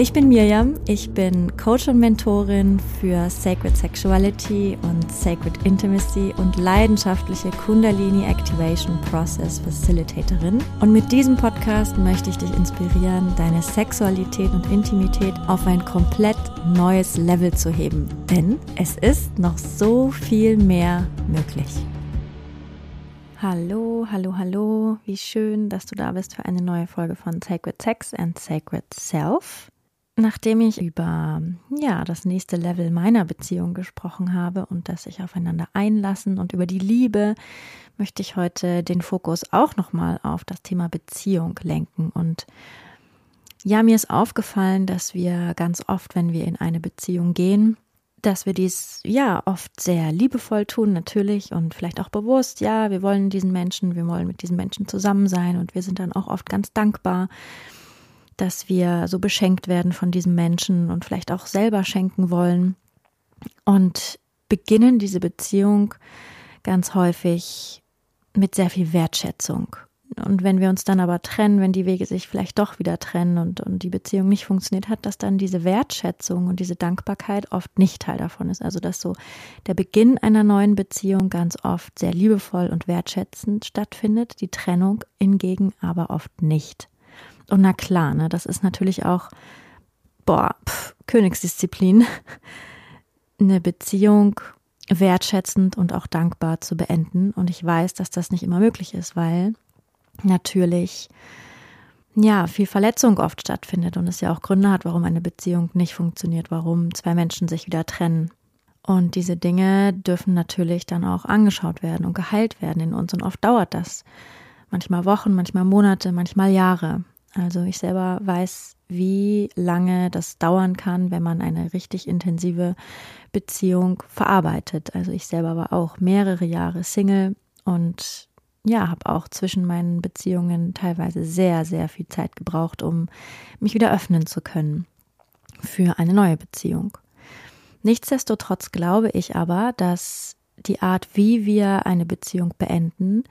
Ich bin Mirjam, ich bin Coach und Mentorin für Sacred Sexuality und Sacred Intimacy und leidenschaftliche Kundalini Activation Process Facilitatorin. Und mit diesem Podcast möchte ich dich inspirieren, deine Sexualität und Intimität auf ein komplett neues Level zu heben. Denn es ist noch so viel mehr möglich. Hallo, hallo, hallo. Wie schön, dass du da bist für eine neue Folge von Sacred Sex and Sacred Self. Nachdem ich über ja, das nächste Level meiner Beziehung gesprochen habe und das sich aufeinander einlassen und über die Liebe, möchte ich heute den Fokus auch nochmal auf das Thema Beziehung lenken. Und ja, mir ist aufgefallen, dass wir ganz oft, wenn wir in eine Beziehung gehen, dass wir dies ja oft sehr liebevoll tun, natürlich und vielleicht auch bewusst. Ja, wir wollen diesen Menschen, wir wollen mit diesen Menschen zusammen sein und wir sind dann auch oft ganz dankbar dass wir so beschenkt werden von diesem Menschen und vielleicht auch selber schenken wollen und beginnen diese Beziehung ganz häufig mit sehr viel Wertschätzung. Und wenn wir uns dann aber trennen, wenn die Wege sich vielleicht doch wieder trennen und, und die Beziehung nicht funktioniert hat, dass dann diese Wertschätzung und diese Dankbarkeit oft nicht Teil davon ist. Also dass so der Beginn einer neuen Beziehung ganz oft sehr liebevoll und wertschätzend stattfindet, die Trennung hingegen aber oft nicht. Und na klar, ne, das ist natürlich auch, boah, pf, Königsdisziplin, eine Beziehung wertschätzend und auch dankbar zu beenden. Und ich weiß, dass das nicht immer möglich ist, weil natürlich ja viel Verletzung oft stattfindet und es ja auch Gründe hat, warum eine Beziehung nicht funktioniert, warum zwei Menschen sich wieder trennen. Und diese Dinge dürfen natürlich dann auch angeschaut werden und geheilt werden in uns. Und oft dauert das. Manchmal Wochen, manchmal Monate, manchmal Jahre. Also ich selber weiß, wie lange das dauern kann, wenn man eine richtig intensive Beziehung verarbeitet. Also ich selber war auch mehrere Jahre Single und ja, habe auch zwischen meinen Beziehungen teilweise sehr, sehr viel Zeit gebraucht, um mich wieder öffnen zu können für eine neue Beziehung. Nichtsdestotrotz glaube ich aber, dass die Art, wie wir eine Beziehung beenden,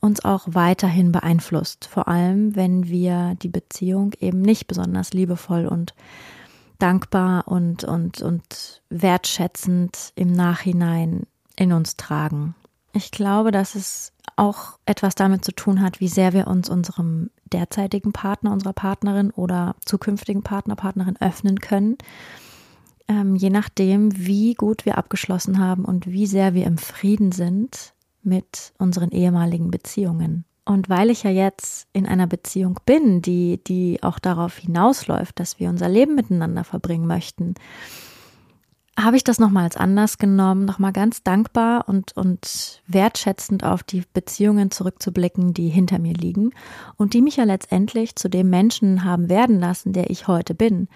uns auch weiterhin beeinflusst. Vor allem, wenn wir die Beziehung eben nicht besonders liebevoll und dankbar und, und, und wertschätzend im Nachhinein in uns tragen. Ich glaube, dass es auch etwas damit zu tun hat, wie sehr wir uns unserem derzeitigen Partner, unserer Partnerin oder zukünftigen Partner, Partnerin öffnen können. Ähm, je nachdem, wie gut wir abgeschlossen haben und wie sehr wir im Frieden sind mit unseren ehemaligen Beziehungen. Und weil ich ja jetzt in einer Beziehung bin, die, die auch darauf hinausläuft, dass wir unser Leben miteinander verbringen möchten, habe ich das nochmals anders genommen, nochmal ganz dankbar und, und wertschätzend auf die Beziehungen zurückzublicken, die hinter mir liegen und die mich ja letztendlich zu dem Menschen haben werden lassen, der ich heute bin.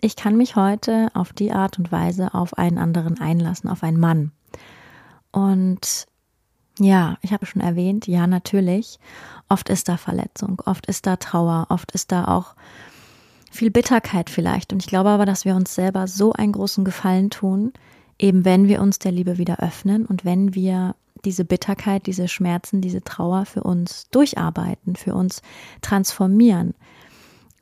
Ich kann mich heute auf die Art und Weise auf einen anderen einlassen, auf einen Mann. Und ja, ich habe schon erwähnt, ja, natürlich. Oft ist da Verletzung, oft ist da Trauer, oft ist da auch viel Bitterkeit vielleicht. Und ich glaube aber, dass wir uns selber so einen großen Gefallen tun, eben wenn wir uns der Liebe wieder öffnen und wenn wir diese Bitterkeit, diese Schmerzen, diese Trauer für uns durcharbeiten, für uns transformieren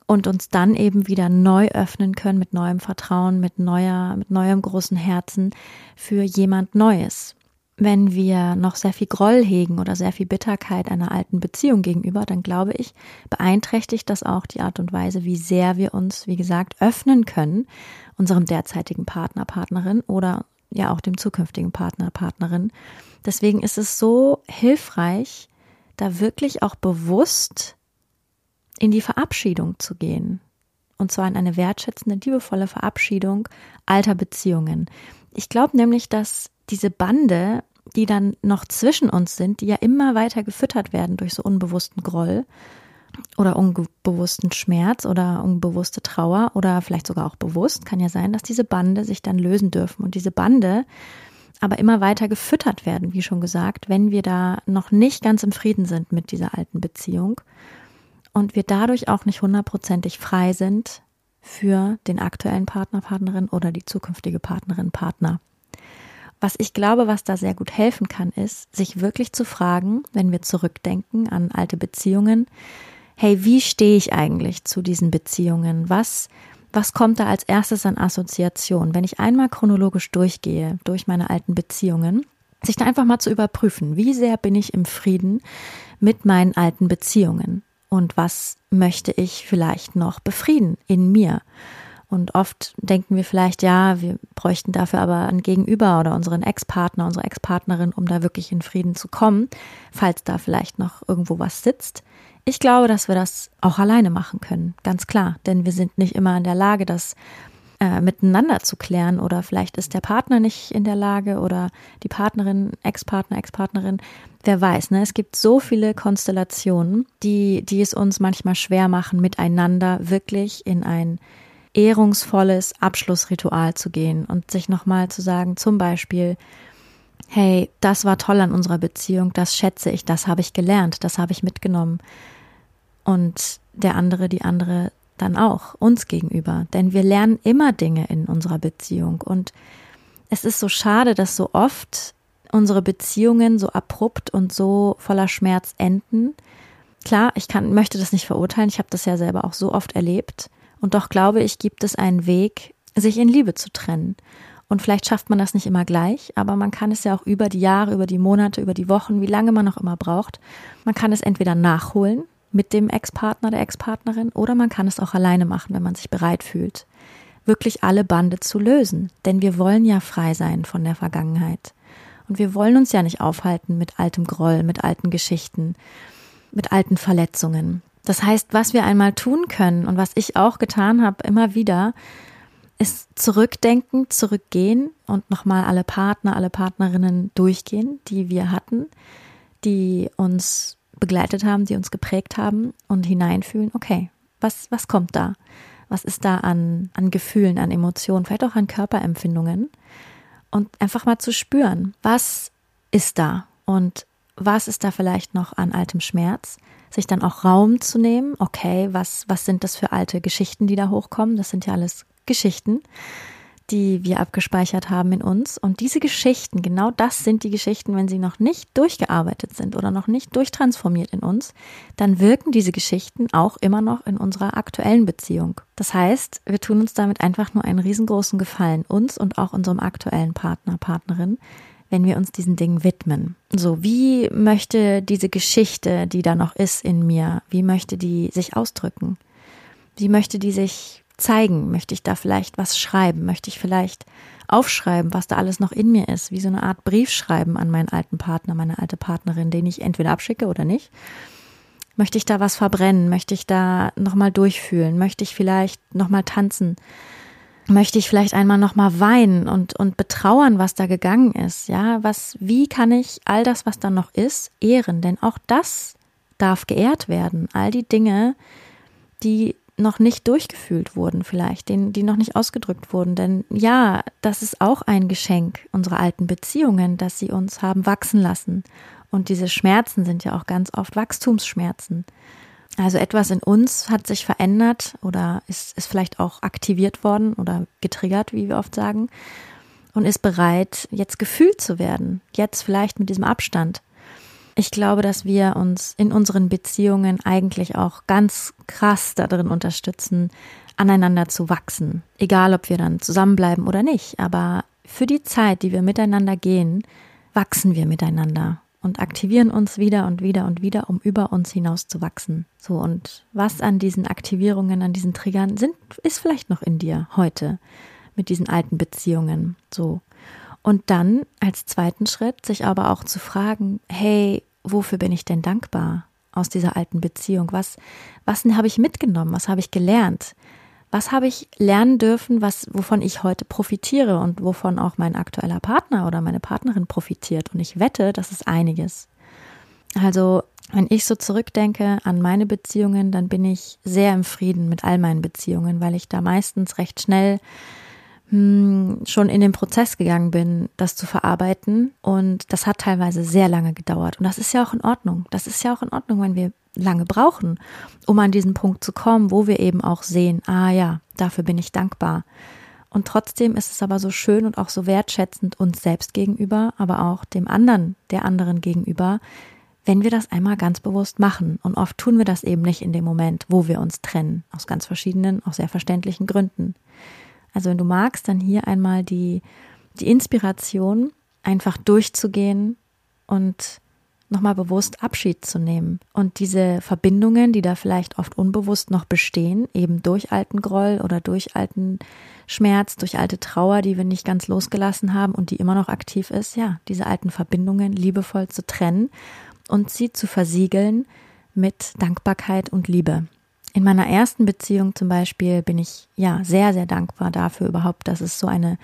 und uns dann eben wieder neu öffnen können mit neuem Vertrauen, mit neuer, mit neuem großen Herzen für jemand Neues wenn wir noch sehr viel Groll hegen oder sehr viel Bitterkeit einer alten Beziehung gegenüber, dann glaube ich, beeinträchtigt das auch die Art und Weise, wie sehr wir uns, wie gesagt, öffnen können, unserem derzeitigen Partner, Partnerin oder ja auch dem zukünftigen Partner, Partnerin. Deswegen ist es so hilfreich, da wirklich auch bewusst in die Verabschiedung zu gehen. Und zwar in eine wertschätzende, liebevolle Verabschiedung alter Beziehungen. Ich glaube nämlich, dass diese Bande, die dann noch zwischen uns sind, die ja immer weiter gefüttert werden durch so unbewussten Groll oder unbewussten Schmerz oder unbewusste Trauer oder vielleicht sogar auch bewusst, kann ja sein, dass diese Bande sich dann lösen dürfen und diese Bande aber immer weiter gefüttert werden, wie schon gesagt, wenn wir da noch nicht ganz im Frieden sind mit dieser alten Beziehung und wir dadurch auch nicht hundertprozentig frei sind für den aktuellen Partner, Partnerin oder die zukünftige Partnerin, Partner. Was ich glaube, was da sehr gut helfen kann, ist, sich wirklich zu fragen, wenn wir zurückdenken an alte Beziehungen, hey, wie stehe ich eigentlich zu diesen Beziehungen? Was, was kommt da als erstes an Assoziation? Wenn ich einmal chronologisch durchgehe, durch meine alten Beziehungen, sich da einfach mal zu überprüfen, wie sehr bin ich im Frieden mit meinen alten Beziehungen und was möchte ich vielleicht noch befrieden in mir. Und oft denken wir vielleicht, ja, wir bräuchten dafür aber ein Gegenüber oder unseren Ex-Partner, unsere Ex-Partnerin, um da wirklich in Frieden zu kommen, falls da vielleicht noch irgendwo was sitzt. Ich glaube, dass wir das auch alleine machen können, ganz klar, denn wir sind nicht immer in der Lage, das äh, miteinander zu klären oder vielleicht ist der Partner nicht in der Lage oder die Partnerin, Ex-Partner, Ex-Partnerin, wer weiß, ne? Es gibt so viele Konstellationen, die, die es uns manchmal schwer machen, miteinander wirklich in ein ehrungsvolles Abschlussritual zu gehen und sich nochmal zu sagen, zum Beispiel, hey, das war toll an unserer Beziehung, das schätze ich, das habe ich gelernt, das habe ich mitgenommen. Und der andere, die andere dann auch uns gegenüber. Denn wir lernen immer Dinge in unserer Beziehung. Und es ist so schade, dass so oft unsere Beziehungen so abrupt und so voller Schmerz enden. Klar, ich kann, möchte das nicht verurteilen. Ich habe das ja selber auch so oft erlebt. Und doch glaube ich, gibt es einen Weg, sich in Liebe zu trennen. Und vielleicht schafft man das nicht immer gleich, aber man kann es ja auch über die Jahre, über die Monate, über die Wochen, wie lange man auch immer braucht. Man kann es entweder nachholen, mit dem Ex-Partner, der Ex-Partnerin oder man kann es auch alleine machen, wenn man sich bereit fühlt, wirklich alle Bande zu lösen. Denn wir wollen ja frei sein von der Vergangenheit. Und wir wollen uns ja nicht aufhalten mit altem Groll, mit alten Geschichten, mit alten Verletzungen. Das heißt, was wir einmal tun können und was ich auch getan habe, immer wieder, ist zurückdenken, zurückgehen und nochmal alle Partner, alle Partnerinnen durchgehen, die wir hatten, die uns begleitet haben, die uns geprägt haben und hineinfühlen, okay, was, was kommt da? Was ist da an, an Gefühlen, an Emotionen, vielleicht auch an Körperempfindungen? Und einfach mal zu spüren, was ist da und was ist da vielleicht noch an altem Schmerz? Sich dann auch Raum zu nehmen, okay, was, was sind das für alte Geschichten, die da hochkommen? Das sind ja alles Geschichten die wir abgespeichert haben in uns. Und diese Geschichten, genau das sind die Geschichten, wenn sie noch nicht durchgearbeitet sind oder noch nicht durchtransformiert in uns, dann wirken diese Geschichten auch immer noch in unserer aktuellen Beziehung. Das heißt, wir tun uns damit einfach nur einen riesengroßen Gefallen, uns und auch unserem aktuellen Partner, Partnerin, wenn wir uns diesen Dingen widmen. So, wie möchte diese Geschichte, die da noch ist in mir, wie möchte die sich ausdrücken? Wie möchte die sich zeigen? Möchte ich da vielleicht was schreiben? Möchte ich vielleicht aufschreiben, was da alles noch in mir ist? Wie so eine Art Brief schreiben an meinen alten Partner, meine alte Partnerin, den ich entweder abschicke oder nicht? Möchte ich da was verbrennen? Möchte ich da nochmal durchfühlen? Möchte ich vielleicht nochmal tanzen? Möchte ich vielleicht einmal nochmal weinen und, und betrauern, was da gegangen ist? Ja, was, wie kann ich all das, was da noch ist, ehren? Denn auch das darf geehrt werden. All die Dinge, die noch nicht durchgefühlt wurden, vielleicht, die, die noch nicht ausgedrückt wurden. Denn ja, das ist auch ein Geschenk unserer alten Beziehungen, dass sie uns haben wachsen lassen. Und diese Schmerzen sind ja auch ganz oft Wachstumsschmerzen. Also etwas in uns hat sich verändert oder ist, ist vielleicht auch aktiviert worden oder getriggert, wie wir oft sagen, und ist bereit, jetzt gefühlt zu werden. Jetzt vielleicht mit diesem Abstand. Ich glaube, dass wir uns in unseren Beziehungen eigentlich auch ganz krass darin unterstützen, aneinander zu wachsen. Egal, ob wir dann zusammenbleiben oder nicht. Aber für die Zeit, die wir miteinander gehen, wachsen wir miteinander und aktivieren uns wieder und wieder und wieder, um über uns hinaus zu wachsen. So, und was an diesen Aktivierungen, an diesen Triggern sind, ist vielleicht noch in dir heute mit diesen alten Beziehungen. So. Und dann als zweiten Schritt sich aber auch zu fragen, hey, wofür bin ich denn dankbar aus dieser alten Beziehung? Was, was habe ich mitgenommen? Was habe ich gelernt? Was habe ich lernen dürfen, was, wovon ich heute profitiere und wovon auch mein aktueller Partner oder meine Partnerin profitiert? Und ich wette, das ist einiges. Also, wenn ich so zurückdenke an meine Beziehungen, dann bin ich sehr im Frieden mit all meinen Beziehungen, weil ich da meistens recht schnell hm, schon in den Prozess gegangen bin, das zu verarbeiten. Und das hat teilweise sehr lange gedauert. Und das ist ja auch in Ordnung. Das ist ja auch in Ordnung, wenn wir lange brauchen, um an diesen Punkt zu kommen, wo wir eben auch sehen, ah ja, dafür bin ich dankbar. Und trotzdem ist es aber so schön und auch so wertschätzend uns selbst gegenüber, aber auch dem anderen, der anderen gegenüber, wenn wir das einmal ganz bewusst machen. Und oft tun wir das eben nicht in dem Moment, wo wir uns trennen, aus ganz verschiedenen, auch sehr verständlichen Gründen. Also wenn du magst, dann hier einmal die, die Inspiration, einfach durchzugehen und nochmal bewusst Abschied zu nehmen und diese Verbindungen, die da vielleicht oft unbewusst noch bestehen, eben durch alten Groll oder durch alten Schmerz, durch alte Trauer, die wir nicht ganz losgelassen haben und die immer noch aktiv ist, ja, diese alten Verbindungen liebevoll zu trennen und sie zu versiegeln mit Dankbarkeit und Liebe. In meiner ersten Beziehung zum Beispiel bin ich ja sehr, sehr dankbar dafür überhaupt, dass es so eine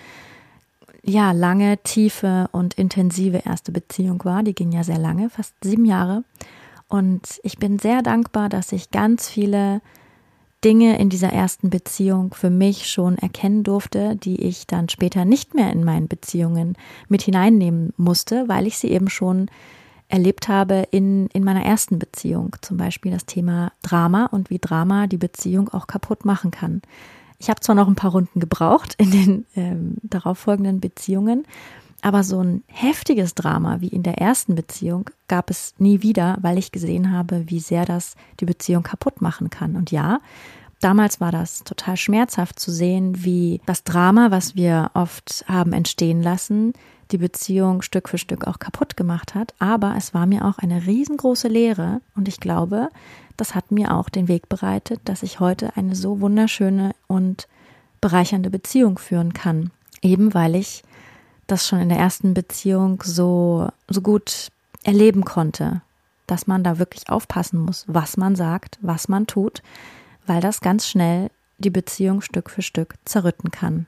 ja, lange, tiefe und intensive erste Beziehung war. Die ging ja sehr lange, fast sieben Jahre. Und ich bin sehr dankbar, dass ich ganz viele Dinge in dieser ersten Beziehung für mich schon erkennen durfte, die ich dann später nicht mehr in meinen Beziehungen mit hineinnehmen musste, weil ich sie eben schon erlebt habe in, in meiner ersten Beziehung. Zum Beispiel das Thema Drama und wie Drama die Beziehung auch kaputt machen kann. Ich habe zwar noch ein paar Runden gebraucht in den ähm, darauffolgenden Beziehungen, aber so ein heftiges Drama wie in der ersten Beziehung gab es nie wieder, weil ich gesehen habe, wie sehr das die Beziehung kaputt machen kann. Und ja, damals war das total schmerzhaft zu sehen, wie das Drama, was wir oft haben entstehen lassen, die Beziehung Stück für Stück auch kaputt gemacht hat. Aber es war mir auch eine riesengroße Lehre und ich glaube, das hat mir auch den Weg bereitet, dass ich heute eine so wunderschöne und bereichernde Beziehung führen kann. Eben weil ich das schon in der ersten Beziehung so, so gut erleben konnte, dass man da wirklich aufpassen muss, was man sagt, was man tut, weil das ganz schnell die Beziehung Stück für Stück zerrütten kann.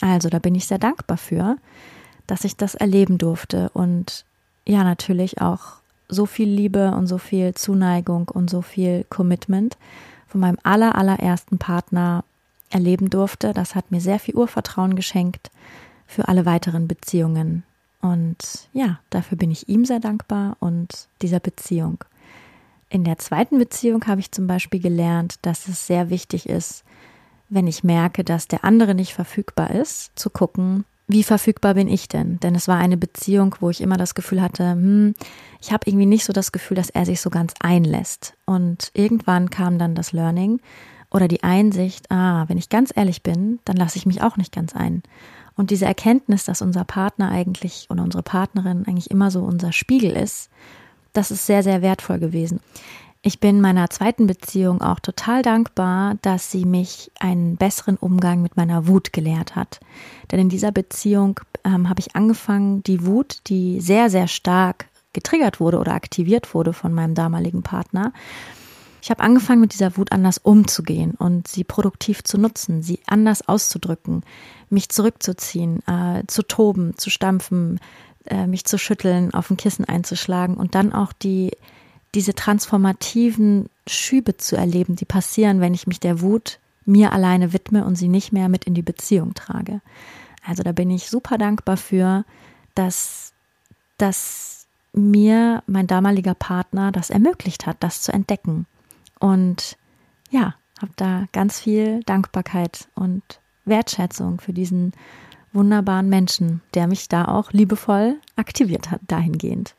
Also da bin ich sehr dankbar für, dass ich das erleben durfte und ja, natürlich auch so viel Liebe und so viel Zuneigung und so viel Commitment von meinem aller, allerersten Partner erleben durfte. Das hat mir sehr viel Urvertrauen geschenkt für alle weiteren Beziehungen. Und ja, dafür bin ich ihm sehr dankbar und dieser Beziehung. In der zweiten Beziehung habe ich zum Beispiel gelernt, dass es sehr wichtig ist, wenn ich merke, dass der andere nicht verfügbar ist, zu gucken, wie verfügbar bin ich denn? Denn es war eine Beziehung, wo ich immer das Gefühl hatte, hm, ich habe irgendwie nicht so das Gefühl, dass er sich so ganz einlässt. Und irgendwann kam dann das Learning oder die Einsicht, ah, wenn ich ganz ehrlich bin, dann lasse ich mich auch nicht ganz ein. Und diese Erkenntnis, dass unser Partner eigentlich oder unsere Partnerin eigentlich immer so unser Spiegel ist, das ist sehr, sehr wertvoll gewesen. Ich bin meiner zweiten Beziehung auch total dankbar, dass sie mich einen besseren Umgang mit meiner Wut gelehrt hat. Denn in dieser Beziehung ähm, habe ich angefangen, die Wut, die sehr, sehr stark getriggert wurde oder aktiviert wurde von meinem damaligen Partner, ich habe angefangen, mit dieser Wut anders umzugehen und sie produktiv zu nutzen, sie anders auszudrücken, mich zurückzuziehen, äh, zu toben, zu stampfen, äh, mich zu schütteln, auf ein Kissen einzuschlagen und dann auch die diese transformativen Schübe zu erleben, die passieren, wenn ich mich der Wut mir alleine widme und sie nicht mehr mit in die Beziehung trage. Also da bin ich super dankbar für, dass, dass mir mein damaliger Partner das ermöglicht hat, das zu entdecken. Und ja, habe da ganz viel Dankbarkeit und Wertschätzung für diesen wunderbaren Menschen, der mich da auch liebevoll aktiviert hat dahingehend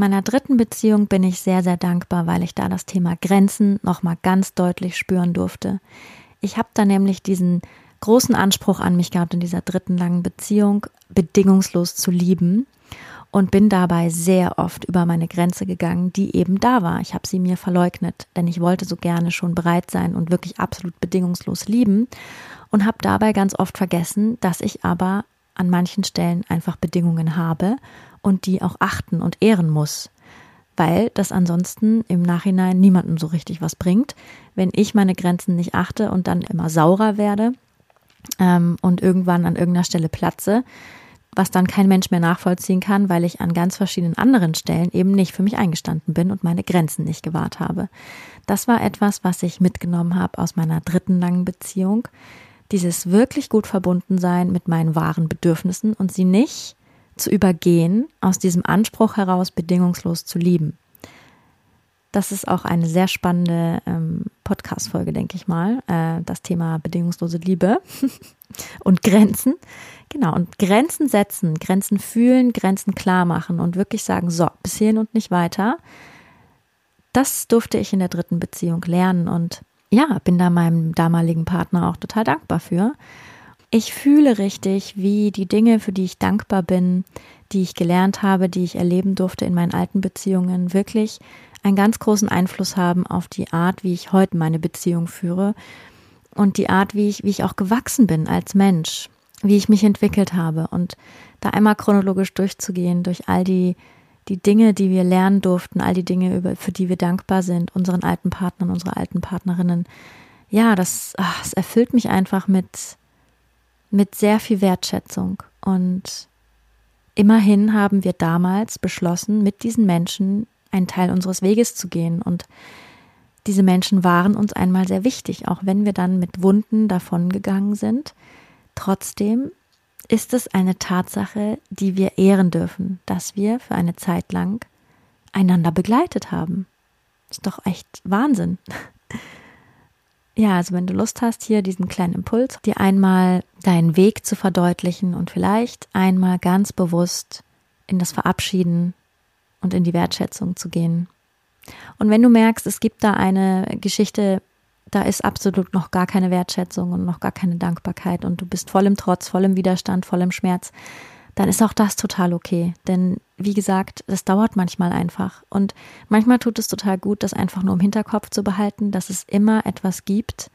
meiner dritten Beziehung bin ich sehr, sehr dankbar, weil ich da das Thema Grenzen nochmal ganz deutlich spüren durfte. Ich habe da nämlich diesen großen Anspruch an mich gehabt in dieser dritten langen Beziehung, bedingungslos zu lieben und bin dabei sehr oft über meine Grenze gegangen, die eben da war. Ich habe sie mir verleugnet, denn ich wollte so gerne schon bereit sein und wirklich absolut bedingungslos lieben und habe dabei ganz oft vergessen, dass ich aber an manchen Stellen einfach Bedingungen habe und die auch achten und ehren muss, weil das ansonsten im Nachhinein niemandem so richtig was bringt, wenn ich meine Grenzen nicht achte und dann immer saurer werde ähm, und irgendwann an irgendeiner Stelle platze, was dann kein Mensch mehr nachvollziehen kann, weil ich an ganz verschiedenen anderen Stellen eben nicht für mich eingestanden bin und meine Grenzen nicht gewahrt habe. Das war etwas, was ich mitgenommen habe aus meiner dritten langen Beziehung. Dieses wirklich gut verbunden sein mit meinen wahren Bedürfnissen und sie nicht zu übergehen, aus diesem Anspruch heraus bedingungslos zu lieben. Das ist auch eine sehr spannende ähm, Podcast-Folge, denke ich mal. Äh, das Thema bedingungslose Liebe und Grenzen. Genau, und Grenzen setzen, Grenzen fühlen, Grenzen klar machen und wirklich sagen, so, bis hierhin und nicht weiter. Das durfte ich in der dritten Beziehung lernen und ja, bin da meinem damaligen Partner auch total dankbar für. Ich fühle richtig, wie die Dinge, für die ich dankbar bin, die ich gelernt habe, die ich erleben durfte in meinen alten Beziehungen, wirklich einen ganz großen Einfluss haben auf die Art, wie ich heute meine Beziehung führe und die Art, wie ich, wie ich auch gewachsen bin als Mensch, wie ich mich entwickelt habe und da einmal chronologisch durchzugehen durch all die, die Dinge, die wir lernen durften, all die Dinge, über, für die wir dankbar sind, unseren alten Partnern, unsere alten Partnerinnen. Ja, das, ach, das erfüllt mich einfach mit, mit sehr viel Wertschätzung und Immerhin haben wir damals beschlossen, mit diesen Menschen einen Teil unseres Weges zu gehen. Und diese Menschen waren uns einmal sehr wichtig, auch wenn wir dann mit Wunden davongegangen sind. Trotzdem ist es eine Tatsache, die wir ehren dürfen, dass wir für eine Zeit lang einander begleitet haben. Ist doch echt Wahnsinn. Ja, also wenn du Lust hast, hier diesen kleinen Impuls, dir einmal deinen Weg zu verdeutlichen und vielleicht einmal ganz bewusst in das Verabschieden und in die Wertschätzung zu gehen. Und wenn du merkst, es gibt da eine Geschichte, da ist absolut noch gar keine Wertschätzung und noch gar keine Dankbarkeit und du bist voll im Trotz, voll im Widerstand, voll im Schmerz, dann ist auch das total okay. Denn wie gesagt, das dauert manchmal einfach. Und manchmal tut es total gut, das einfach nur im Hinterkopf zu behalten, dass es immer etwas gibt,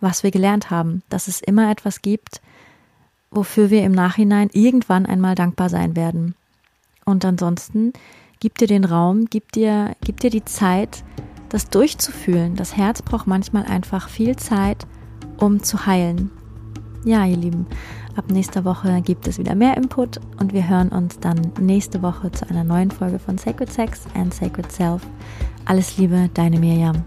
was wir gelernt haben. Dass es immer etwas gibt, wofür wir im Nachhinein irgendwann einmal dankbar sein werden. Und ansonsten gib dir den Raum, gib dir, gib dir die Zeit, das durchzufühlen. Das Herz braucht manchmal einfach viel Zeit, um zu heilen. Ja, ihr Lieben, ab nächster Woche gibt es wieder mehr Input und wir hören uns dann nächste Woche zu einer neuen Folge von Sacred Sex and Sacred Self. Alles Liebe, deine Mirjam.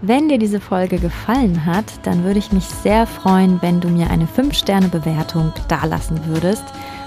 Wenn dir diese Folge gefallen hat, dann würde ich mich sehr freuen, wenn du mir eine 5-Sterne-Bewertung dalassen würdest.